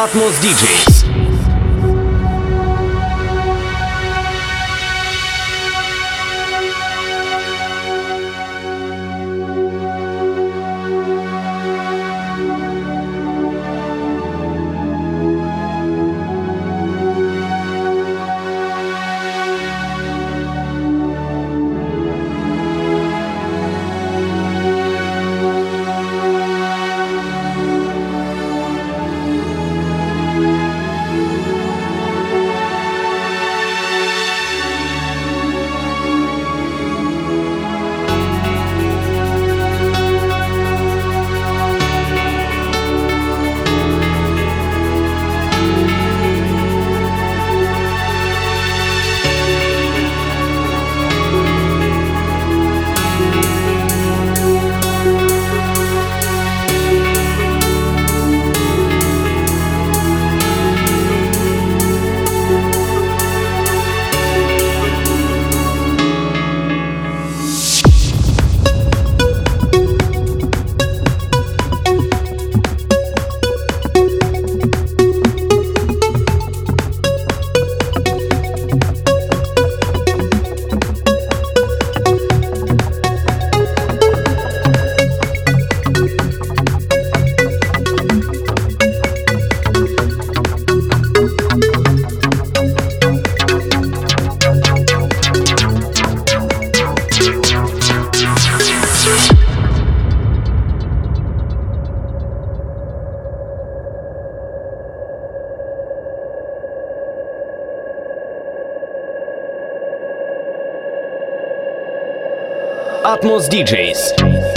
Atmos DJs. Atmos DJs.